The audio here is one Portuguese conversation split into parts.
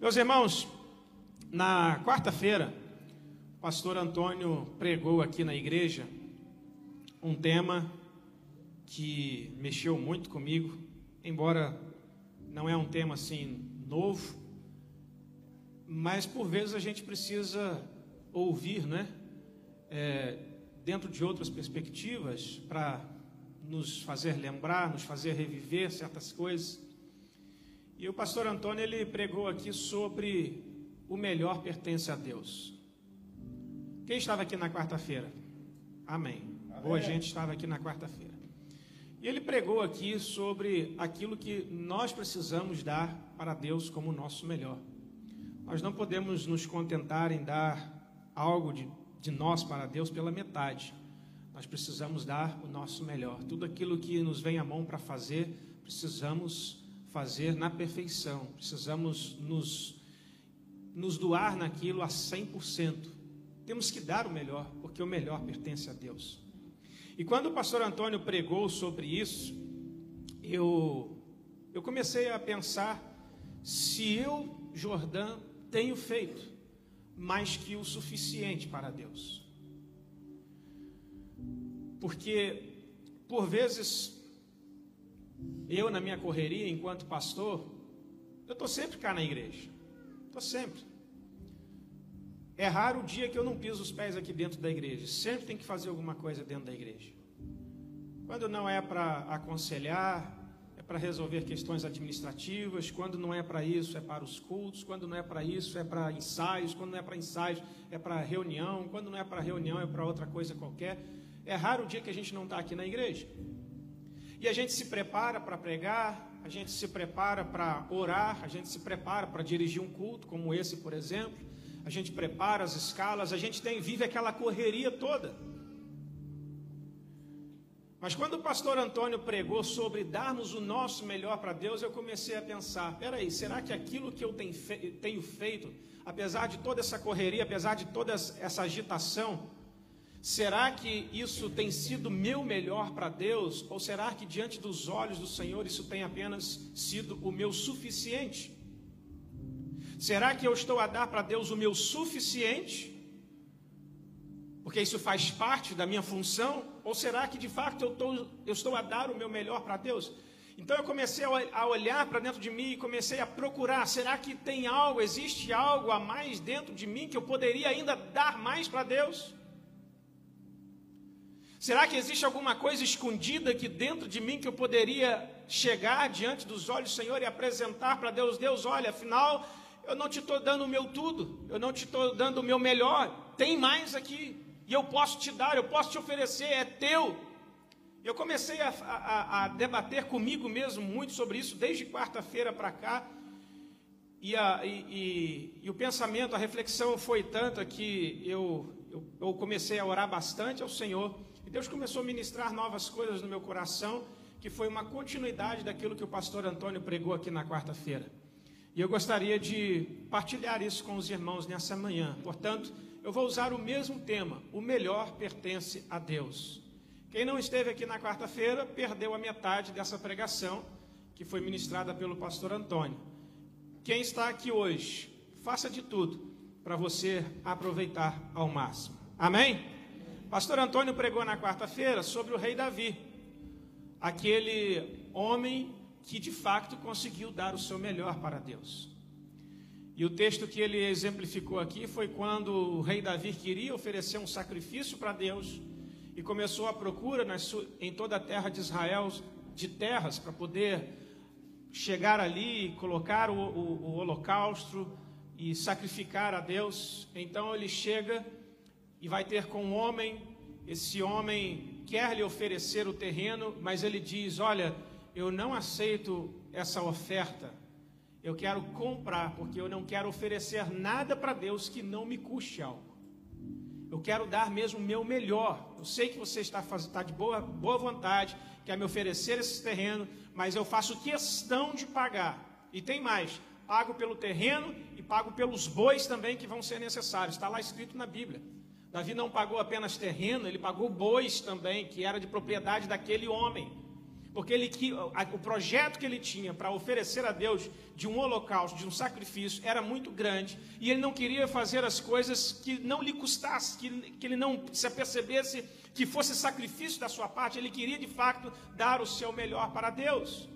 Meus irmãos, na quarta-feira, o pastor Antônio pregou aqui na igreja um tema que mexeu muito comigo, embora não é um tema assim novo, mas por vezes a gente precisa ouvir, né? É, dentro de outras perspectivas, para nos fazer lembrar, nos fazer reviver certas coisas. E o pastor Antônio ele pregou aqui sobre o melhor pertence a Deus. Quem estava aqui na quarta-feira? Amém. Amém. Boa gente estava aqui na quarta-feira. E ele pregou aqui sobre aquilo que nós precisamos dar para Deus como nosso melhor. Nós não podemos nos contentar em dar algo de, de nós para Deus pela metade. Nós precisamos dar o nosso melhor. Tudo aquilo que nos vem à mão para fazer, precisamos fazer na perfeição, precisamos nos, nos doar naquilo a 100%. Temos que dar o melhor, porque o melhor pertence a Deus. E quando o pastor Antônio pregou sobre isso, eu, eu comecei a pensar se eu, Jordão, tenho feito mais que o suficiente para Deus. Porque, por vezes, eu, na minha correria, enquanto pastor, eu estou sempre cá na igreja. Estou sempre. É raro o dia que eu não piso os pés aqui dentro da igreja. Sempre tem que fazer alguma coisa dentro da igreja. Quando não é para aconselhar, é para resolver questões administrativas. Quando não é para isso, é para os cultos. Quando não é para isso, é para ensaios. Quando não é para ensaios, é para reunião. Quando não é para reunião, é para outra coisa qualquer. É raro o dia que a gente não está aqui na igreja. E a gente se prepara para pregar, a gente se prepara para orar, a gente se prepara para dirigir um culto, como esse, por exemplo. A gente prepara as escalas, a gente tem vive aquela correria toda. Mas quando o pastor Antônio pregou sobre darmos o nosso melhor para Deus, eu comecei a pensar: peraí, será que aquilo que eu tenho feito, apesar de toda essa correria, apesar de toda essa agitação, Será que isso tem sido meu melhor para Deus? Ou será que diante dos olhos do Senhor isso tem apenas sido o meu suficiente? Será que eu estou a dar para Deus o meu suficiente? Porque isso faz parte da minha função? Ou será que de fato eu estou, eu estou a dar o meu melhor para Deus? Então eu comecei a olhar para dentro de mim e comecei a procurar: será que tem algo, existe algo a mais dentro de mim que eu poderia ainda dar mais para Deus? Será que existe alguma coisa escondida aqui dentro de mim que eu poderia chegar diante dos olhos do Senhor e apresentar para Deus? Deus, olha, afinal, eu não te estou dando o meu tudo, eu não te estou dando o meu melhor, tem mais aqui, e eu posso te dar, eu posso te oferecer, é teu. Eu comecei a, a, a debater comigo mesmo muito sobre isso desde quarta-feira para cá, e, a, e, e, e, o pensamento, a reflexão foi tanta que eu, eu, eu comecei a orar bastante ao Senhor. E Deus começou a ministrar novas coisas no meu coração, que foi uma continuidade daquilo que o pastor Antônio pregou aqui na quarta-feira. E eu gostaria de partilhar isso com os irmãos nessa manhã. Portanto, eu vou usar o mesmo tema: o melhor pertence a Deus. Quem não esteve aqui na quarta-feira perdeu a metade dessa pregação que foi ministrada pelo pastor Antônio. Quem está aqui hoje, faça de tudo para você aproveitar ao máximo. Amém? Pastor Antônio pregou na quarta-feira sobre o rei Davi, aquele homem que de fato conseguiu dar o seu melhor para Deus. E o texto que ele exemplificou aqui foi quando o rei Davi queria oferecer um sacrifício para Deus e começou a procura em toda a terra de Israel de terras para poder chegar ali e colocar o, o, o holocausto e sacrificar a Deus. Então ele chega e vai ter com um homem. Esse homem quer lhe oferecer o terreno, mas ele diz: Olha, eu não aceito essa oferta. Eu quero comprar, porque eu não quero oferecer nada para Deus que não me custe algo. Eu quero dar mesmo o meu melhor. Eu sei que você está, está de boa, boa vontade, quer me oferecer esse terreno, mas eu faço questão de pagar. E tem mais: pago pelo terreno e pago pelos bois também que vão ser necessários. Está lá escrito na Bíblia. Davi não pagou apenas terreno, ele pagou bois também, que era de propriedade daquele homem. porque ele, o projeto que ele tinha para oferecer a Deus de um holocausto, de um sacrifício, era muito grande, e ele não queria fazer as coisas que não lhe custasse, que, que ele não se apercebesse que fosse sacrifício da sua parte, ele queria de fato dar o seu melhor para Deus.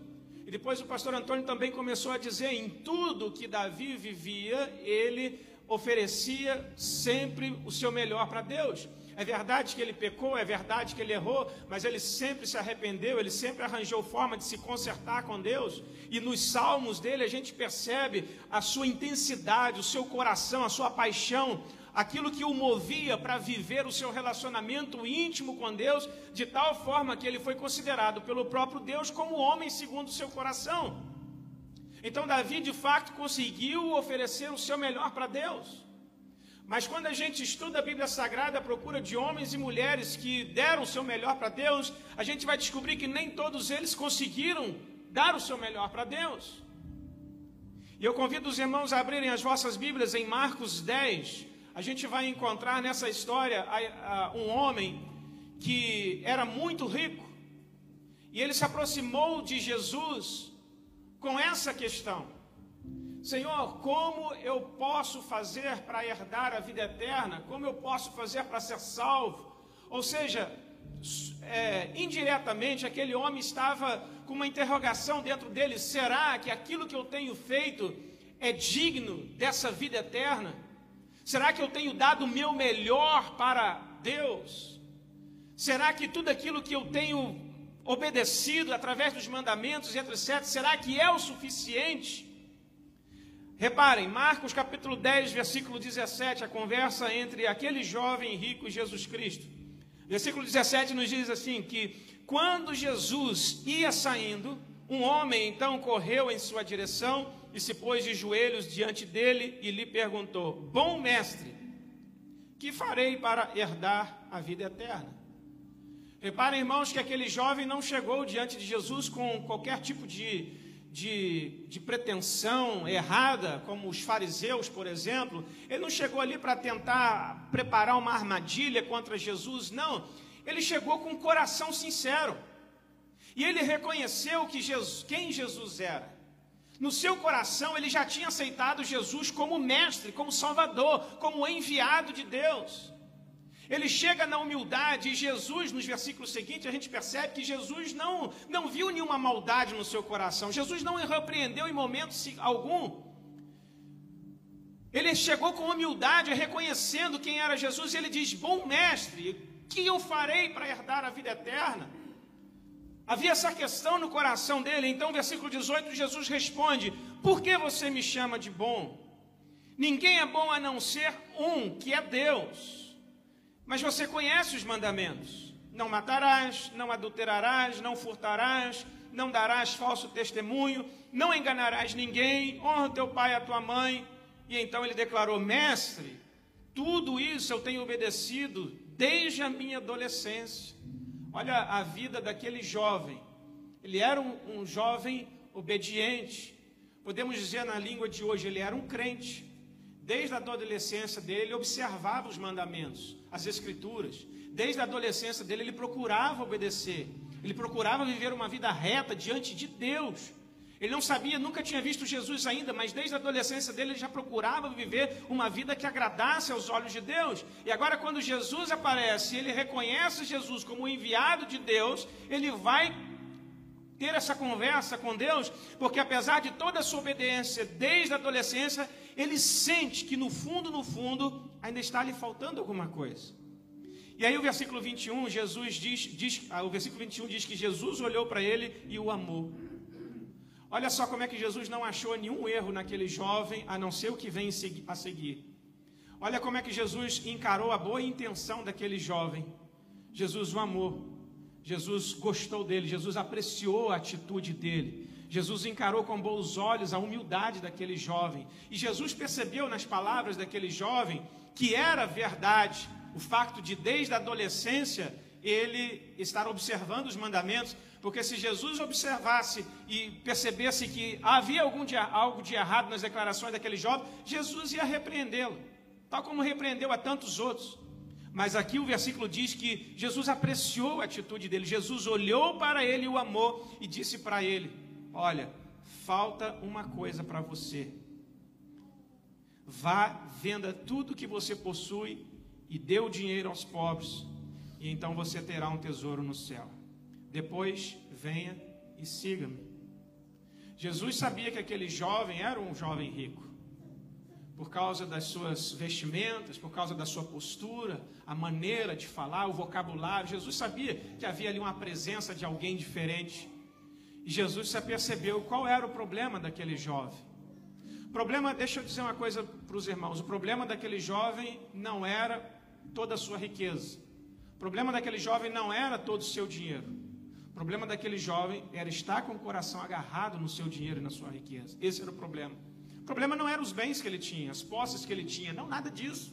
E depois o pastor Antônio também começou a dizer: em tudo que Davi vivia, ele oferecia sempre o seu melhor para Deus. É verdade que ele pecou, é verdade que ele errou, mas ele sempre se arrependeu, ele sempre arranjou forma de se consertar com Deus. E nos salmos dele a gente percebe a sua intensidade, o seu coração, a sua paixão, aquilo que o movia para viver o seu relacionamento íntimo com Deus, de tal forma que ele foi considerado pelo próprio Deus como homem segundo o seu coração. Então Davi de fato conseguiu oferecer o seu melhor para Deus. Mas quando a gente estuda a Bíblia Sagrada à procura de homens e mulheres que deram o seu melhor para Deus, a gente vai descobrir que nem todos eles conseguiram dar o seu melhor para Deus. E eu convido os irmãos a abrirem as vossas Bíblias em Marcos 10. A gente vai encontrar nessa história um homem que era muito rico e ele se aproximou de Jesus com essa questão. Senhor, como eu posso fazer para herdar a vida eterna? Como eu posso fazer para ser salvo? Ou seja, é, indiretamente, aquele homem estava com uma interrogação dentro dele: será que aquilo que eu tenho feito é digno dessa vida eterna? Será que eu tenho dado o meu melhor para Deus? Será que tudo aquilo que eu tenho obedecido através dos mandamentos etc., será que é o suficiente? Reparem, Marcos capítulo 10, versículo 17, a conversa entre aquele jovem rico e Jesus Cristo. Versículo 17 nos diz assim: que quando Jesus ia saindo, um homem então correu em sua direção e se pôs de joelhos diante dele e lhe perguntou: Bom mestre, que farei para herdar a vida eterna? Reparem, irmãos, que aquele jovem não chegou diante de Jesus com qualquer tipo de de, de pretensão errada, como os fariseus, por exemplo, ele não chegou ali para tentar preparar uma armadilha contra Jesus, não. Ele chegou com um coração sincero. E ele reconheceu que Jesus, quem Jesus era. No seu coração, ele já tinha aceitado Jesus como mestre, como salvador, como enviado de Deus. Ele chega na humildade e Jesus, nos versículos seguintes, a gente percebe que Jesus não, não viu nenhuma maldade no seu coração. Jesus não repreendeu em momento algum. Ele chegou com humildade, reconhecendo quem era Jesus, e ele diz: Bom mestre, que eu farei para herdar a vida eterna? Havia essa questão no coração dele, então, versículo 18, Jesus responde: Por que você me chama de bom? Ninguém é bom a não ser um, que é Deus. Mas você conhece os mandamentos: não matarás, não adulterarás, não furtarás, não darás falso testemunho, não enganarás ninguém, honra teu pai e a tua mãe. E então ele declarou: Mestre, tudo isso eu tenho obedecido desde a minha adolescência. Olha a vida daquele jovem. Ele era um, um jovem obediente. Podemos dizer na língua de hoje, ele era um crente. Desde a adolescência dele, ele observava os mandamentos, as escrituras. Desde a adolescência dele, ele procurava obedecer. Ele procurava viver uma vida reta diante de Deus. Ele não sabia, nunca tinha visto Jesus ainda, mas desde a adolescência dele ele já procurava viver uma vida que agradasse aos olhos de Deus. E agora, quando Jesus aparece, ele reconhece Jesus como enviado de Deus, ele vai ter essa conversa com Deus, porque apesar de toda a sua obediência desde a adolescência, ele sente que no fundo, no fundo, ainda está lhe faltando alguma coisa. E aí o versículo 21, Jesus diz, diz ah, o versículo 21 diz que Jesus olhou para ele e o amou. Olha só como é que Jesus não achou nenhum erro naquele jovem, a não ser o que vem a seguir. Olha como é que Jesus encarou a boa intenção daquele jovem. Jesus o amou. Jesus gostou dele, Jesus apreciou a atitude dele. Jesus encarou com bons olhos a humildade daquele jovem. E Jesus percebeu nas palavras daquele jovem que era verdade o fato de, desde a adolescência, ele estar observando os mandamentos, porque se Jesus observasse e percebesse que havia algum de, algo de errado nas declarações daquele jovem, Jesus ia repreendê-lo, tal como repreendeu a tantos outros. Mas aqui o versículo diz que Jesus apreciou a atitude dele. Jesus olhou para ele e o amou e disse para ele: Olha, falta uma coisa para você. Vá, venda tudo que você possui e dê o dinheiro aos pobres, e então você terá um tesouro no céu. Depois, venha e siga-me. Jesus sabia que aquele jovem era um jovem rico por causa das suas vestimentas, por causa da sua postura, a maneira de falar, o vocabulário. Jesus sabia que havia ali uma presença de alguém diferente. E Jesus se apercebeu qual era o problema daquele jovem. Problema, deixa eu dizer uma coisa para os irmãos: o problema daquele jovem não era toda a sua riqueza. O problema daquele jovem não era todo o seu dinheiro. O problema daquele jovem era estar com o coração agarrado no seu dinheiro e na sua riqueza. Esse era o problema. O problema não eram os bens que ele tinha, as posses que ele tinha, não nada disso.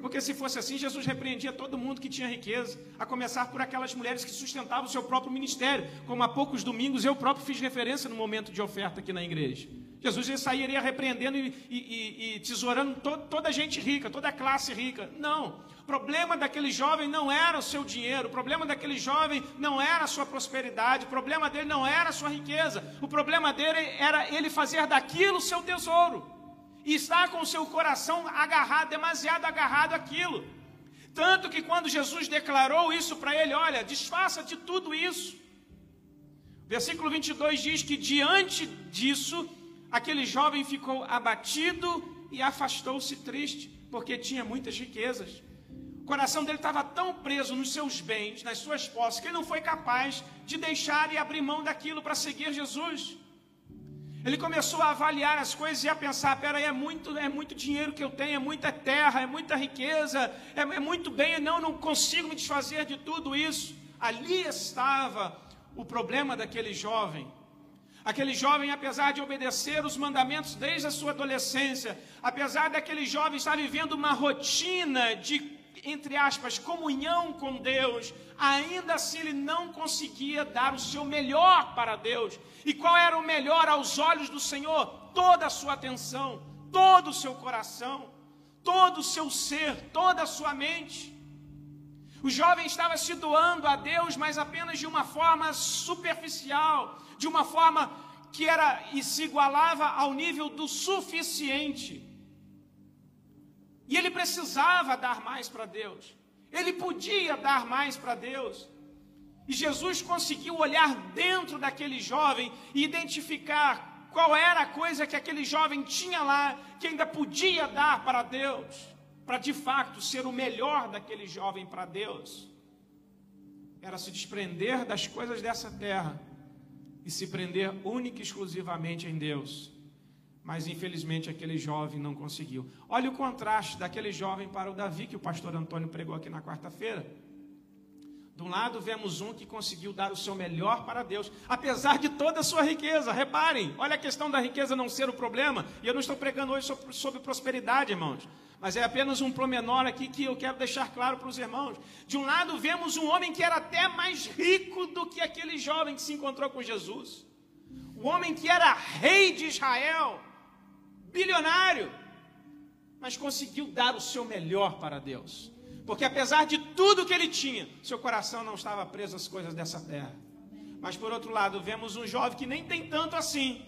Porque se fosse assim, Jesus repreendia todo mundo que tinha riqueza, a começar por aquelas mulheres que sustentavam o seu próprio ministério, como há poucos domingos eu próprio fiz referência no momento de oferta aqui na igreja. Jesus ia sairia repreendendo e, e, e tesourando to, toda a gente rica, toda a classe rica. Não. O problema daquele jovem não era o seu dinheiro, o problema daquele jovem não era a sua prosperidade, o problema dele não era a sua riqueza, o problema dele era ele fazer daquilo seu tesouro e estar com seu coração agarrado, demasiado agarrado àquilo. Tanto que quando Jesus declarou isso para ele, olha, desfaça de tudo isso. Versículo 22 diz que diante disso, aquele jovem ficou abatido e afastou-se triste, porque tinha muitas riquezas. O coração dele estava tão preso nos seus bens, nas suas posses, que ele não foi capaz de deixar e abrir mão daquilo para seguir Jesus. Ele começou a avaliar as coisas e a pensar: peraí, é muito, é muito dinheiro que eu tenho, é muita terra, é muita riqueza, é, é muito bem, não, não consigo me desfazer de tudo isso. Ali estava o problema daquele jovem. Aquele jovem, apesar de obedecer os mandamentos desde a sua adolescência, apesar daquele jovem estar vivendo uma rotina de, entre aspas, comunhão com Deus, ainda assim ele não conseguia dar o seu melhor para Deus. E qual era o melhor aos olhos do Senhor? Toda a sua atenção, todo o seu coração, todo o seu ser, toda a sua mente. O jovem estava se doando a Deus, mas apenas de uma forma superficial, de uma forma que era e se igualava ao nível do suficiente. E ele precisava dar mais para Deus. Ele podia dar mais para Deus. E Jesus conseguiu olhar dentro daquele jovem e identificar qual era a coisa que aquele jovem tinha lá que ainda podia dar para Deus, para de fato ser o melhor daquele jovem para Deus. Era se desprender das coisas dessa terra e se prender única e exclusivamente em Deus. Mas infelizmente aquele jovem não conseguiu. Olha o contraste daquele jovem para o Davi que o pastor Antônio pregou aqui na quarta-feira. De um lado, vemos um que conseguiu dar o seu melhor para Deus, apesar de toda a sua riqueza. Reparem, olha a questão da riqueza não ser o problema. E eu não estou pregando hoje sobre, sobre prosperidade, irmãos. Mas é apenas um promenor aqui que eu quero deixar claro para os irmãos. De um lado, vemos um homem que era até mais rico do que aquele jovem que se encontrou com Jesus. O homem que era rei de Israel, bilionário, mas conseguiu dar o seu melhor para Deus. Porque apesar de tudo que ele tinha, seu coração não estava preso às coisas dessa terra. Mas por outro lado, vemos um jovem que nem tem tanto assim,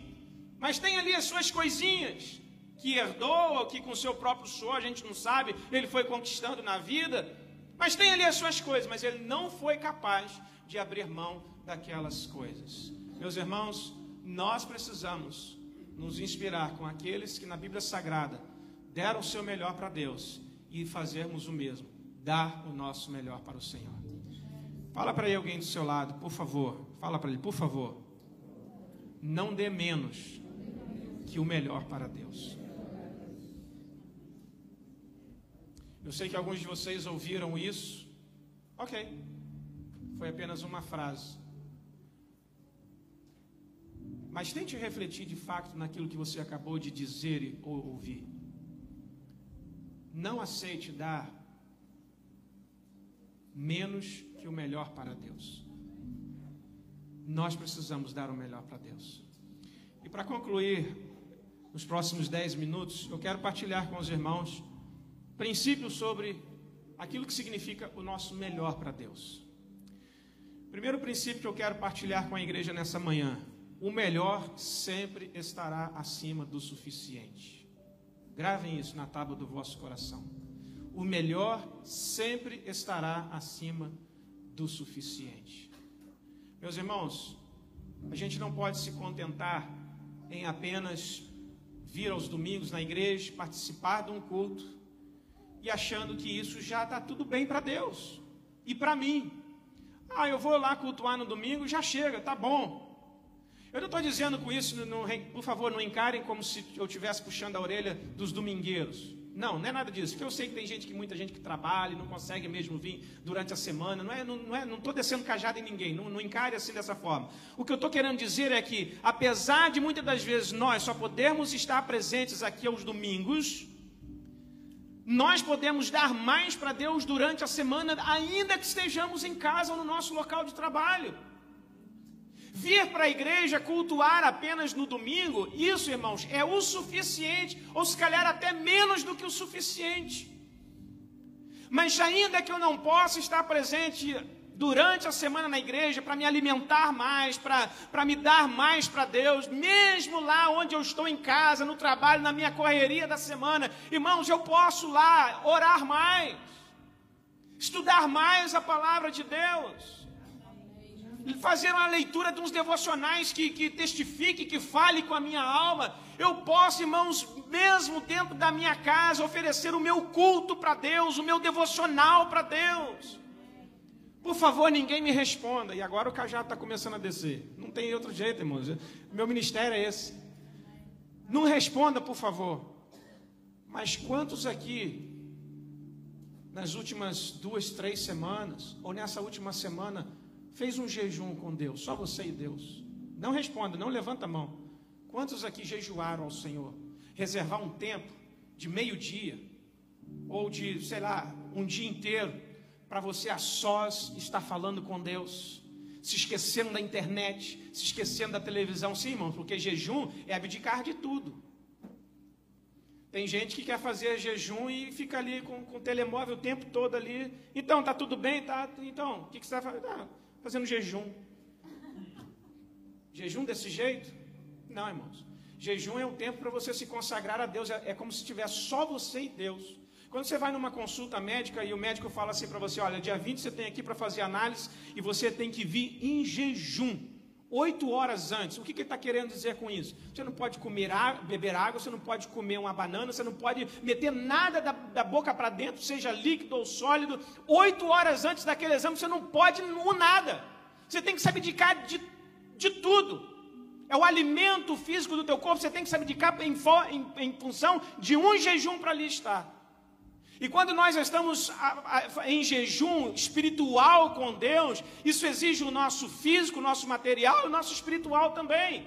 mas tem ali as suas coisinhas que herdou, ou que com seu próprio suor, a gente não sabe, ele foi conquistando na vida, mas tem ali as suas coisas, mas ele não foi capaz de abrir mão daquelas coisas. Meus irmãos, nós precisamos nos inspirar com aqueles que na Bíblia Sagrada deram o seu melhor para Deus e fazermos o mesmo, dar o nosso melhor para o Senhor. Fala para alguém do seu lado, por favor. Fala para ele, por favor. Não dê menos que o melhor para Deus. Eu sei que alguns de vocês ouviram isso. Ok. Foi apenas uma frase. Mas tente refletir de fato naquilo que você acabou de dizer ou ouvir. Não aceite dar menos que o melhor para Deus. Nós precisamos dar o melhor para Deus. E para concluir, nos próximos dez minutos, eu quero partilhar com os irmãos princípios sobre aquilo que significa o nosso melhor para Deus. Primeiro princípio que eu quero partilhar com a igreja nessa manhã: o melhor sempre estará acima do suficiente. Gravem isso na tábua do vosso coração. O melhor sempre estará acima do suficiente. Meus irmãos, a gente não pode se contentar em apenas vir aos domingos na igreja, participar de um culto e achando que isso já está tudo bem para Deus e para mim. Ah, eu vou lá cultuar no domingo, já chega, tá bom. Estou dizendo com isso, por favor, não encarem como se eu estivesse puxando a orelha dos domingueiros. Não, não é nada disso. Porque eu sei que tem gente que muita gente que trabalha e não consegue mesmo vir durante a semana. Não é, não, não é, não estou descendo cajado em ninguém. Não, não encare assim dessa forma. O que eu estou querendo dizer é que, apesar de muitas das vezes nós só podermos estar presentes aqui aos domingos, nós podemos dar mais para Deus durante a semana, ainda que estejamos em casa ou no nosso local de trabalho. Vir para a igreja cultuar apenas no domingo, isso, irmãos, é o suficiente, ou se calhar até menos do que o suficiente. Mas ainda que eu não possa estar presente durante a semana na igreja para me alimentar mais, para me dar mais para Deus, mesmo lá onde eu estou em casa, no trabalho, na minha correria da semana, irmãos, eu posso lá orar mais, estudar mais a palavra de Deus fazer uma leitura de uns devocionais que, que testifique, que fale com a minha alma. Eu posso, irmãos, mesmo dentro da minha casa, oferecer o meu culto para Deus, o meu devocional para Deus. Por favor, ninguém me responda. E agora o cajado está começando a descer. Não tem outro jeito, irmãos. Meu ministério é esse. Não responda, por favor. Mas quantos aqui, nas últimas duas, três semanas, ou nessa última semana, fez um jejum com Deus, só você e Deus. Não responda, não levanta a mão. Quantos aqui jejuaram ao Senhor? Reservar um tempo de meio-dia, ou de, sei lá, um dia inteiro, para você a sós estar falando com Deus, se esquecendo da internet, se esquecendo da televisão. Sim, irmão, porque jejum é abdicar de tudo. Tem gente que quer fazer jejum e fica ali com, com o telemóvel o tempo todo ali. Então, tá tudo bem? Tá, então, o que, que você vai fazer? Ah, fazendo jejum. Jejum desse jeito? Não, irmãos. Jejum é um tempo para você se consagrar a Deus. É, é como se tivesse só você e Deus. Quando você vai numa consulta médica e o médico fala assim para você: olha, dia 20 você tem aqui para fazer análise e você tem que vir em jejum. Oito horas antes. O que, que ele está querendo dizer com isso? Você não pode comer beber água, você não pode comer uma banana, você não pode meter nada da, da boca para dentro, seja líquido ou sólido. Oito horas antes daquele exame, você não pode no nada. Você tem que se abdicar de, de tudo. É o alimento físico do teu corpo, você tem que se abdicar em, em, em função de um jejum para ali estar. E quando nós estamos em jejum espiritual com Deus, isso exige o nosso físico, o nosso material e o nosso espiritual também.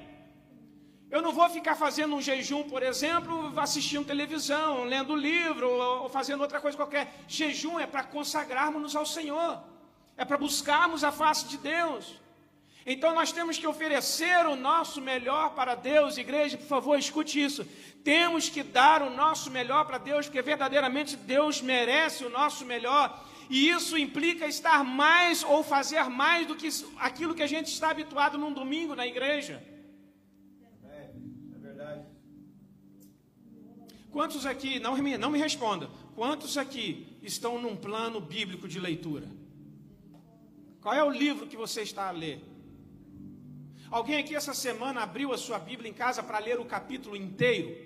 Eu não vou ficar fazendo um jejum, por exemplo, assistindo televisão, lendo livro ou fazendo outra coisa qualquer. Jejum é para consagrarmos-nos ao Senhor, é para buscarmos a face de Deus. Então nós temos que oferecer o nosso melhor para Deus, igreja, por favor, escute isso. Temos que dar o nosso melhor para Deus, porque verdadeiramente Deus merece o nosso melhor. E isso implica estar mais ou fazer mais do que aquilo que a gente está habituado num domingo na igreja. É, verdade. Quantos aqui, não, não me responda, quantos aqui estão num plano bíblico de leitura? Qual é o livro que você está a ler? Alguém aqui essa semana abriu a sua Bíblia em casa para ler o capítulo inteiro?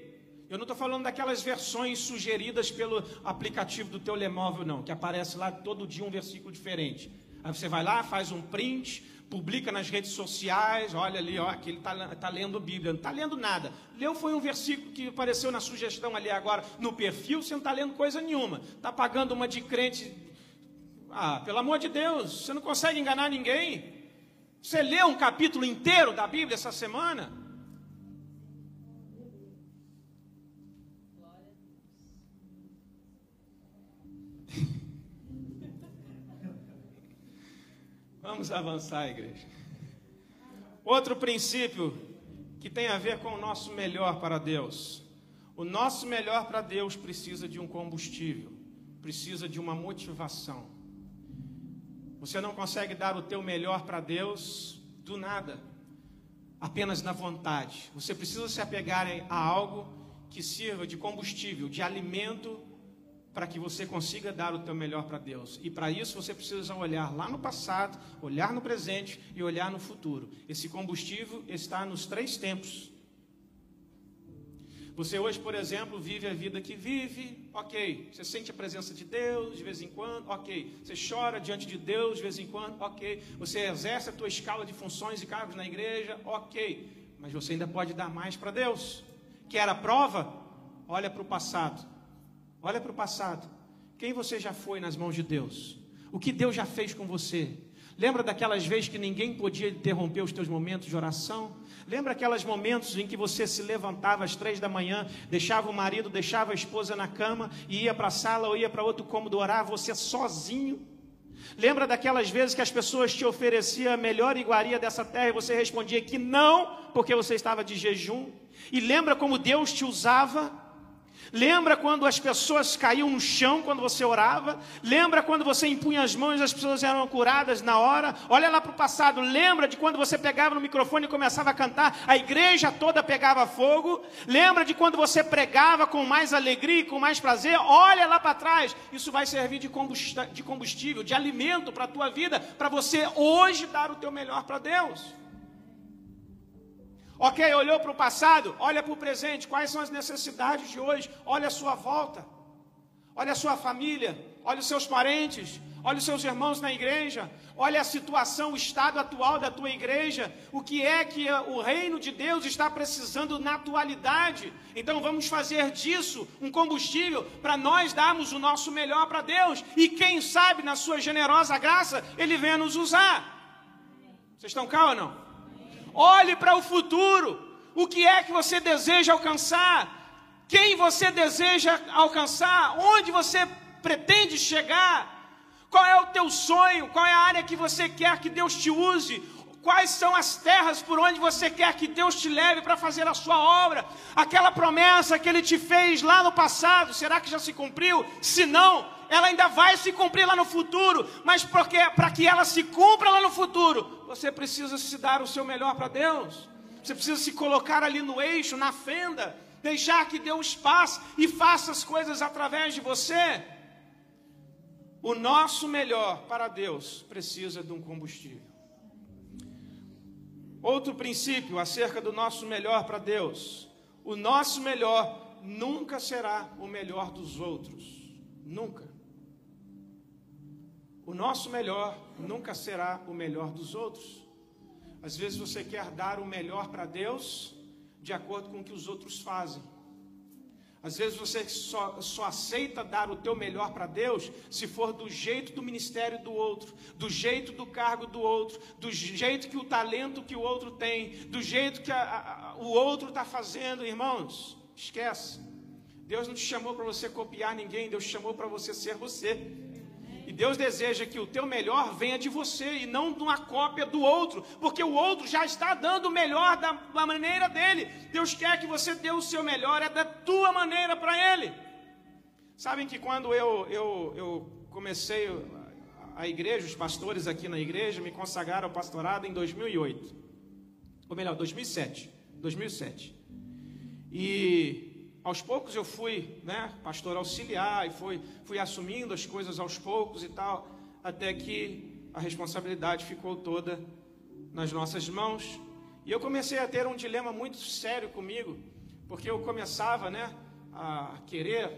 Eu não estou falando daquelas versões sugeridas pelo aplicativo do teu telemóvel, não, que aparece lá todo dia um versículo diferente. Aí você vai lá, faz um print, publica nas redes sociais, olha ali, ó, que ele está tá lendo Bíblia. Não está lendo nada. Leu foi um versículo que apareceu na sugestão ali agora no perfil, você não está lendo coisa nenhuma. Está pagando uma de crente. Ah, pelo amor de Deus, você não consegue enganar ninguém. Você leu um capítulo inteiro da Bíblia essa semana? Vamos avançar, igreja. Outro princípio que tem a ver com o nosso melhor para Deus. O nosso melhor para Deus precisa de um combustível, precisa de uma motivação. Você não consegue dar o teu melhor para Deus do nada, apenas na vontade. Você precisa se apegar a algo que sirva de combustível, de alimento para que você consiga dar o teu melhor para Deus. E para isso você precisa olhar lá no passado, olhar no presente e olhar no futuro. Esse combustível está nos três tempos. Você hoje, por exemplo, vive a vida que vive, ok. Você sente a presença de Deus de vez em quando, ok. Você chora diante de Deus de vez em quando, ok. Você exerce a tua escala de funções e cargos na igreja, ok. Mas você ainda pode dar mais para Deus. Quer a prova? Olha para o passado. Olha para o passado. Quem você já foi nas mãos de Deus? O que Deus já fez com você? Lembra daquelas vezes que ninguém podia interromper os teus momentos de oração? Lembra aqueles momentos em que você se levantava às três da manhã, deixava o marido, deixava a esposa na cama e ia para a sala ou ia para outro cômodo orar, você sozinho? Lembra daquelas vezes que as pessoas te ofereciam a melhor iguaria dessa terra e você respondia que não, porque você estava de jejum? E lembra como Deus te usava? Lembra quando as pessoas caíam no chão quando você orava? Lembra quando você impunha as mãos e as pessoas eram curadas na hora? Olha lá para o passado. Lembra de quando você pegava no microfone e começava a cantar, a igreja toda pegava fogo? Lembra de quando você pregava com mais alegria e com mais prazer? Olha lá para trás. Isso vai servir de combustível, de alimento para a tua vida, para você hoje dar o teu melhor para Deus. Ok, olhou para o passado, olha para o presente, quais são as necessidades de hoje? Olha a sua volta, olha a sua família, olha os seus parentes, olha os seus irmãos na igreja, olha a situação, o estado atual da tua igreja, o que é que o reino de Deus está precisando na atualidade. Então vamos fazer disso um combustível para nós darmos o nosso melhor para Deus e quem sabe na sua generosa graça ele venha nos usar. Vocês estão cá ou não? Olhe para o futuro. O que é que você deseja alcançar? Quem você deseja alcançar? Onde você pretende chegar? Qual é o teu sonho? Qual é a área que você quer que Deus te use? Quais são as terras por onde você quer que Deus te leve para fazer a sua obra? Aquela promessa que Ele te fez lá no passado, será que já se cumpriu? Se não, ela ainda vai se cumprir lá no futuro, mas para que ela se cumpra lá no futuro, você precisa se dar o seu melhor para Deus. Você precisa se colocar ali no eixo, na fenda, deixar que Deus passe e faça as coisas através de você. O nosso melhor para Deus precisa de um combustível. Outro princípio acerca do nosso melhor para Deus: o nosso melhor nunca será o melhor dos outros. Nunca. O nosso melhor nunca será o melhor dos outros. Às vezes você quer dar o melhor para Deus de acordo com o que os outros fazem. Às vezes você só, só aceita dar o teu melhor para Deus se for do jeito do ministério do outro, do jeito do cargo do outro, do jeito que o talento que o outro tem, do jeito que a, a, o outro está fazendo, irmãos. Esquece. Deus não te chamou para você copiar ninguém, Deus te chamou para você ser você. Deus deseja que o teu melhor venha de você e não de uma cópia do outro, porque o outro já está dando o melhor da, da maneira dele. Deus quer que você dê o seu melhor, é da tua maneira para ele. Sabem que quando eu, eu, eu comecei a igreja, os pastores aqui na igreja me consagraram ao pastorado em 2008. Ou melhor, 2007. 2007. E aos poucos eu fui, né, pastor auxiliar e fui, fui assumindo as coisas aos poucos e tal, até que a responsabilidade ficou toda nas nossas mãos. E eu comecei a ter um dilema muito sério comigo, porque eu começava, né, a querer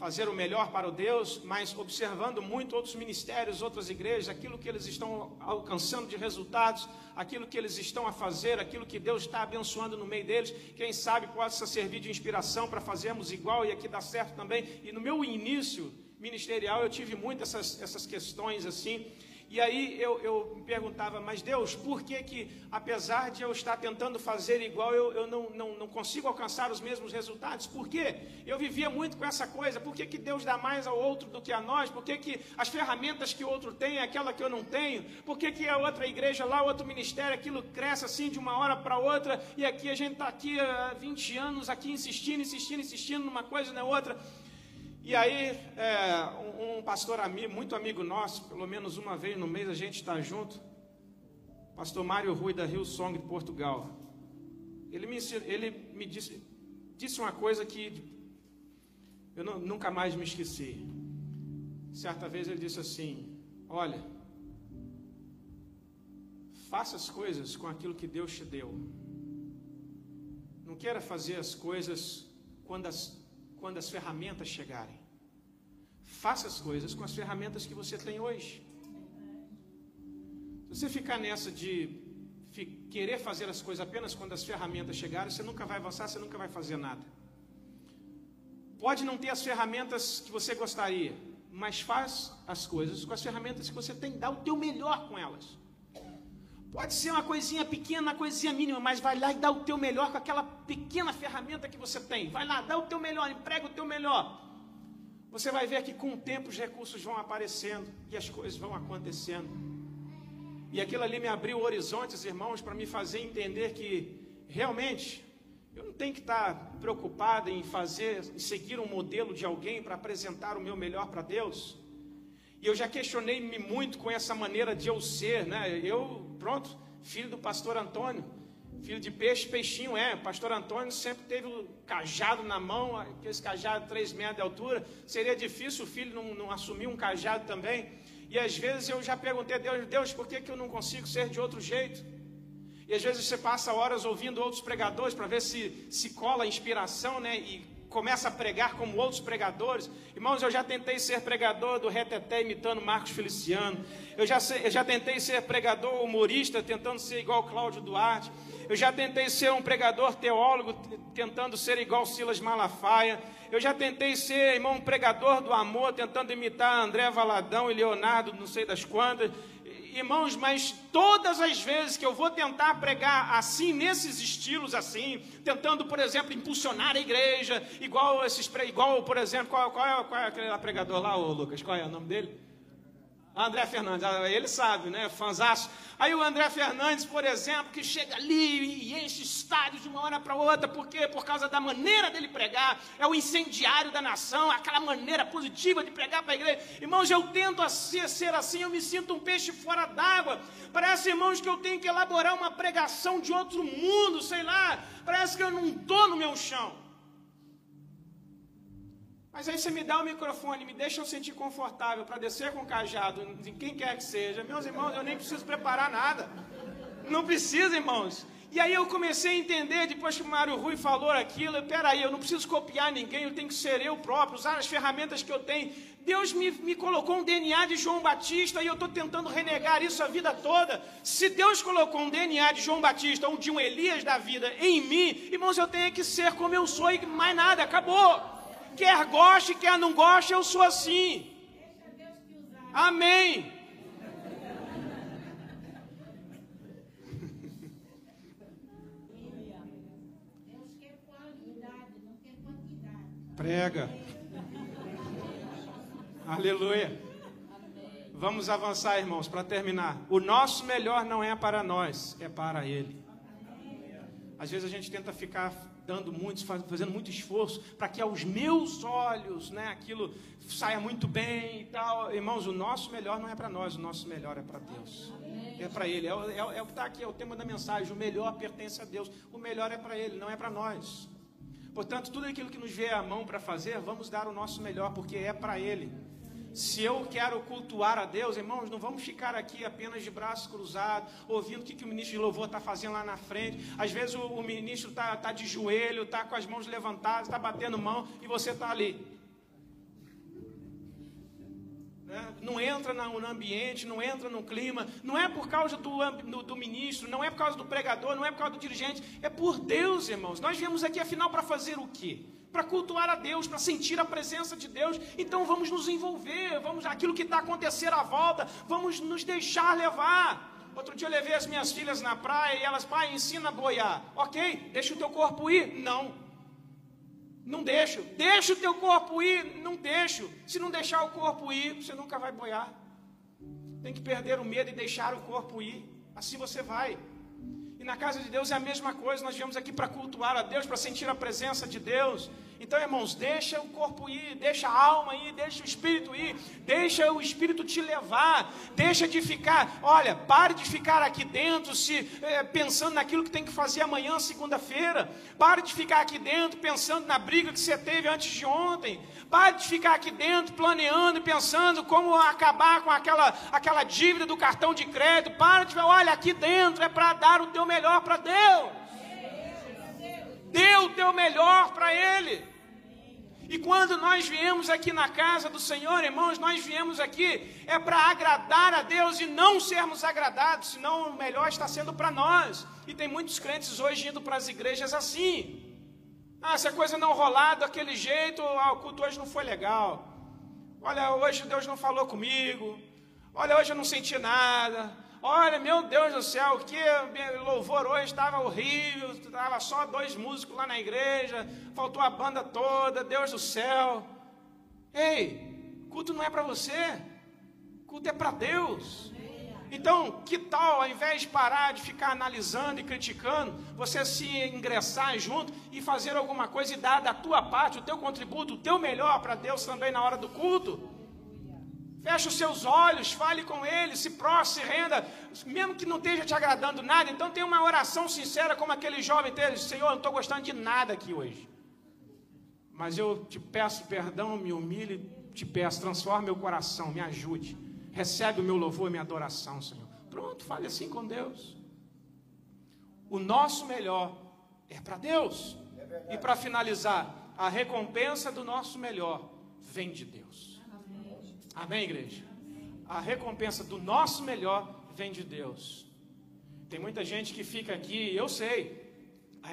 fazer o melhor para o Deus, mas observando muito outros ministérios, outras igrejas, aquilo que eles estão alcançando de resultados, aquilo que eles estão a fazer, aquilo que Deus está abençoando no meio deles, quem sabe possa servir de inspiração para fazermos igual e aqui dar certo também. E no meu início ministerial eu tive muitas essas, essas questões assim, e aí eu, eu me perguntava, mas Deus, por que que, apesar de eu estar tentando fazer igual, eu, eu não, não, não consigo alcançar os mesmos resultados? Por quê? Eu vivia muito com essa coisa, por que, que Deus dá mais ao outro do que a nós? Por que, que as ferramentas que o outro tem é aquela que eu não tenho? Por que, que a outra igreja lá, outro ministério, aquilo cresce assim de uma hora para outra, e aqui a gente está aqui há 20 anos, aqui insistindo, insistindo, insistindo numa coisa na outra. E aí, é, um, pastor amigo, muito amigo nosso, pelo menos uma vez no mês a gente está junto, pastor Mário Rui da Rio Song de Portugal. Ele me, ele me disse, disse uma coisa que eu não, nunca mais me esqueci. Certa vez ele disse assim: Olha, faça as coisas com aquilo que Deus te deu. Não queira fazer as coisas quando as, quando as ferramentas chegarem. Faça as coisas com as ferramentas que você tem hoje. Se você ficar nessa de querer fazer as coisas apenas quando as ferramentas chegarem, você nunca vai avançar, você nunca vai fazer nada. Pode não ter as ferramentas que você gostaria, mas faz as coisas com as ferramentas que você tem, dá o teu melhor com elas. Pode ser uma coisinha pequena, uma coisinha mínima, mas vai lá e dá o teu melhor com aquela pequena ferramenta que você tem. Vai lá, dá o teu melhor, emprega o teu melhor. Você vai ver que com o tempo os recursos vão aparecendo e as coisas vão acontecendo. E aquilo ali me abriu horizontes, irmãos, para me fazer entender que realmente eu não tenho que estar preocupado em fazer, em seguir um modelo de alguém para apresentar o meu melhor para Deus. E eu já questionei-me muito com essa maneira de eu ser, né? Eu, pronto, filho do pastor Antônio, filho de peixe, peixinho é. O pastor Antônio sempre teve o cajado na mão, aquele cajado de 3 metros de altura. Seria difícil o filho não, não, assumir um cajado também. E às vezes eu já perguntei a Deus, Deus, por que, que eu não consigo ser de outro jeito? E às vezes você passa horas ouvindo outros pregadores para ver se se cola a inspiração, né? E começa a pregar como outros pregadores. Irmãos, eu já tentei ser pregador do reteté imitando Marcos Feliciano. Eu já, eu já tentei ser pregador humorista tentando ser igual Cláudio Duarte. Eu já tentei ser um pregador teólogo tentando ser igual Silas Malafaia. Eu já tentei ser, irmão, um pregador do amor tentando imitar André Valadão e Leonardo, não sei das quantas irmãos, mas todas as vezes que eu vou tentar pregar assim, nesses estilos assim, tentando, por exemplo, impulsionar a igreja, igual esses, igual, por exemplo, qual, qual, é, qual é aquele pregador lá, ô Lucas, qual é o nome dele? André Fernandes, ah, ele sabe, né? Fanzaço. Aí o André Fernandes, por exemplo, que chega ali e enche estádios de uma hora para outra, porque por causa da maneira dele pregar, é o incendiário da nação, aquela maneira positiva de pregar para a igreja. Irmãos, eu tento ser, ser assim, eu me sinto um peixe fora d'água. Parece, irmãos, que eu tenho que elaborar uma pregação de outro mundo, sei lá. Parece que eu não estou no meu chão. Mas aí você me dá o microfone, me deixa eu sentir confortável para descer com o cajado em quem quer que seja. Meus irmãos, eu nem preciso preparar nada. Não precisa, irmãos. E aí eu comecei a entender, depois que o Mário Rui falou aquilo, peraí, eu não preciso copiar ninguém, eu tenho que ser eu próprio, usar as ferramentas que eu tenho. Deus me, me colocou um DNA de João Batista e eu estou tentando renegar isso a vida toda. Se Deus colocou um DNA de João Batista ou de um Elias da vida em mim, irmãos, eu tenho que ser como eu sou e mais nada, acabou. Quer goste, quer não goste, eu sou assim. Amém. Prega. Aleluia. Vamos avançar, irmãos, para terminar. O nosso melhor não é para nós, é para Ele. Às vezes a gente tenta ficar muito, fazendo muito esforço para que aos meus olhos, né, aquilo saia muito bem e tal. Irmãos, o nosso melhor não é para nós, o nosso melhor é para Deus. É para Ele. É, é, é o que está aqui, é o tema da mensagem. O melhor pertence a Deus. O melhor é para Ele, não é para nós. Portanto, tudo aquilo que nos vê à mão para fazer, vamos dar o nosso melhor, porque é para Ele. Se eu quero cultuar a Deus, irmãos, não vamos ficar aqui apenas de braços cruzados, ouvindo o que, que o ministro de louvor está fazendo lá na frente. Às vezes o, o ministro está tá de joelho, está com as mãos levantadas, está batendo mão e você está ali. Né? Não entra no ambiente, não entra no clima. Não é por causa do, do, do ministro, não é por causa do pregador, não é por causa do dirigente. É por Deus, irmãos. Nós viemos aqui afinal para fazer o quê? Para cultuar a Deus, para sentir a presença de Deus. Então vamos nos envolver, vamos aquilo que está acontecendo à volta, vamos nos deixar levar. Outro dia eu levei as minhas filhas na praia e elas, pai, ensina a boiar. Ok, deixa o teu corpo ir? Não. Não deixo. Deixa o teu corpo ir? Não deixo. Se não deixar o corpo ir, você nunca vai boiar. Tem que perder o medo e deixar o corpo ir. Assim você vai. E na casa de Deus é a mesma coisa, nós viemos aqui para cultuar a Deus, para sentir a presença de Deus. Então, irmãos, deixa o corpo ir, deixa a alma ir, deixa o espírito ir, deixa o espírito te levar, deixa de ficar, olha, pare de ficar aqui dentro se é, pensando naquilo que tem que fazer amanhã, segunda-feira. Pare de ficar aqui dentro pensando na briga que você teve antes de ontem. Pare de ficar aqui dentro planeando e pensando como acabar com aquela, aquela dívida do cartão de crédito. Pare de, olha, aqui dentro é para dar o teu melhor para Deus. Dê o teu melhor para Ele. E quando nós viemos aqui na casa do Senhor, irmãos, nós viemos aqui é para agradar a Deus e não sermos agradados, senão o melhor está sendo para nós. E tem muitos crentes hoje indo para as igrejas assim. Ah, se a coisa não rolar daquele jeito, ah, o culto hoje não foi legal. Olha, hoje Deus não falou comigo. Olha, hoje eu não senti nada. Olha, meu Deus do céu, que louvor hoje estava horrível, estava só dois músicos lá na igreja, faltou a banda toda, Deus do céu. Ei, culto não é para você, culto é para Deus. Então, que tal, ao invés de parar de ficar analisando e criticando, você se ingressar junto e fazer alguma coisa e dar da tua parte, o teu contributo, o teu melhor para Deus também na hora do culto? Feche os seus olhos, fale com Ele, se prostre, se renda, mesmo que não esteja te agradando nada. Então tem uma oração sincera como aquele jovem teve: Senhor, eu não estou gostando de nada aqui hoje. Mas eu te peço perdão, me humilhe, te peço, transforme meu coração, me ajude. Recebe o meu louvor e minha adoração, Senhor. Pronto, fale assim com Deus. O nosso melhor é para Deus. É e para finalizar, a recompensa do nosso melhor vem de Deus. Amém, igreja? A recompensa do nosso melhor vem de Deus. Tem muita gente que fica aqui, eu sei.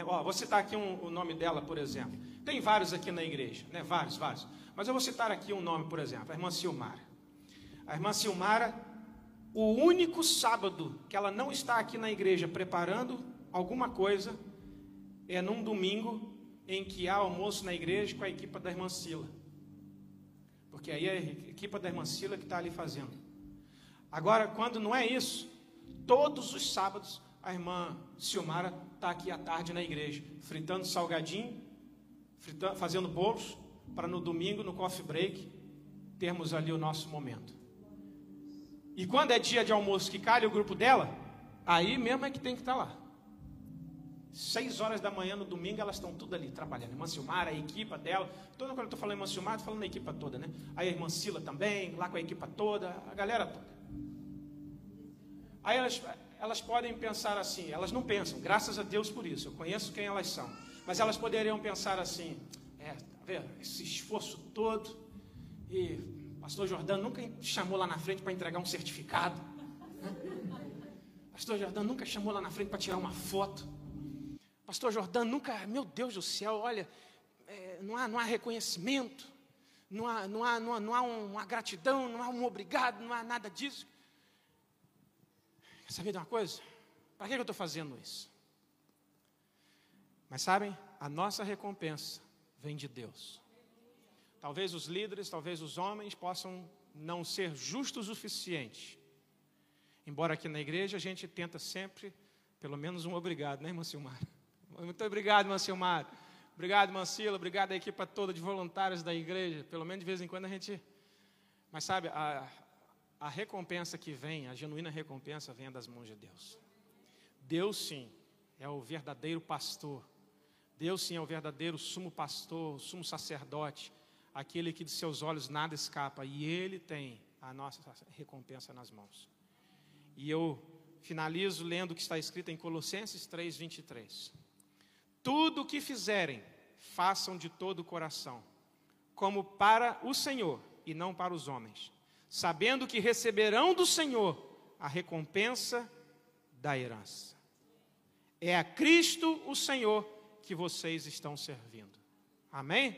Ó, vou citar aqui um, o nome dela, por exemplo. Tem vários aqui na igreja, né? Vários, vários. Mas eu vou citar aqui um nome, por exemplo, a irmã Silmara. A irmã Silmara, o único sábado que ela não está aqui na igreja preparando alguma coisa é num domingo em que há almoço na igreja com a equipe da irmã Sila. Porque aí é a equipe da irmã Sila que está ali fazendo. Agora, quando não é isso, todos os sábados a irmã Silmara está aqui à tarde na igreja, fritando salgadinho, fritando, fazendo bolos, para no domingo, no coffee break, termos ali o nosso momento. E quando é dia de almoço que calha o grupo dela, aí mesmo é que tem que estar tá lá. Seis horas da manhã no domingo, elas estão tudo ali trabalhando. A irmã Silmara, a equipa dela. Toda quando eu estou falando irmã Silmara, estou falando da equipa toda, né? Aí a irmã Sila também, lá com a equipa toda, a galera toda. Aí elas, elas podem pensar assim, elas não pensam, graças a Deus por isso, eu conheço quem elas são. Mas elas poderiam pensar assim, é, tá vendo? Esse esforço todo, e pastor Jordão nunca chamou lá na frente para entregar um certificado. Né? Pastor Jordão nunca chamou lá na frente para tirar uma foto. Pastor Jordão nunca, meu Deus do céu, olha, é, não, há, não há reconhecimento, não há, não, há, não, há, não há uma gratidão, não há um obrigado, não há nada disso. Quer saber de uma coisa? Para que eu estou fazendo isso? Mas sabem, a nossa recompensa vem de Deus. Talvez os líderes, talvez os homens possam não ser justos o suficiente. Embora aqui na igreja a gente tenta sempre, pelo menos um obrigado, né, irmã Silmar? Muito obrigado, Mancilmar. Obrigado, Mancila. Obrigado à equipe toda de voluntários da igreja. Pelo menos de vez em quando a gente. Mas sabe, a, a recompensa que vem, a genuína recompensa, vem das mãos de Deus. Deus, sim, é o verdadeiro pastor. Deus, sim, é o verdadeiro sumo pastor, sumo sacerdote. Aquele que de seus olhos nada escapa. E Ele tem a nossa recompensa nas mãos. E eu finalizo lendo o que está escrito em Colossenses 3, 23. Tudo o que fizerem, façam de todo o coração, como para o Senhor e não para os homens, sabendo que receberão do Senhor a recompensa da herança. É a Cristo o Senhor que vocês estão servindo. Amém?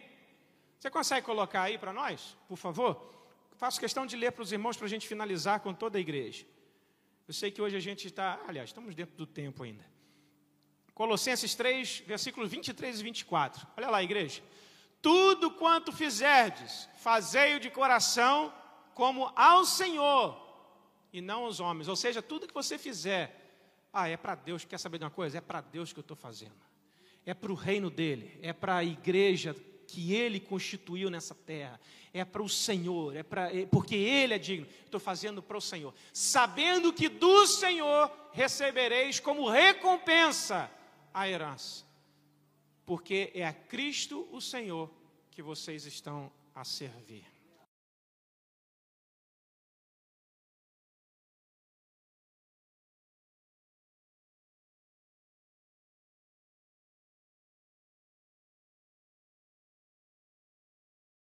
Você consegue colocar aí para nós, por favor? Faço questão de ler para os irmãos para a gente finalizar com toda a igreja. Eu sei que hoje a gente está, aliás, estamos dentro do tempo ainda. Colossenses 3, versículos 23 e 24. Olha lá, igreja. Tudo quanto fizerdes, fazei-o de coração como ao Senhor e não aos homens. Ou seja, tudo que você fizer, ah, é para Deus. Quer saber de uma coisa? É para Deus que eu estou fazendo. É para o reino dele, é para a igreja que ele constituiu nessa terra. É para o Senhor, é para é, porque ele é digno. Estou fazendo para o Senhor, sabendo que do Senhor recebereis como recompensa a herança, porque é a Cristo o Senhor que vocês estão a servir.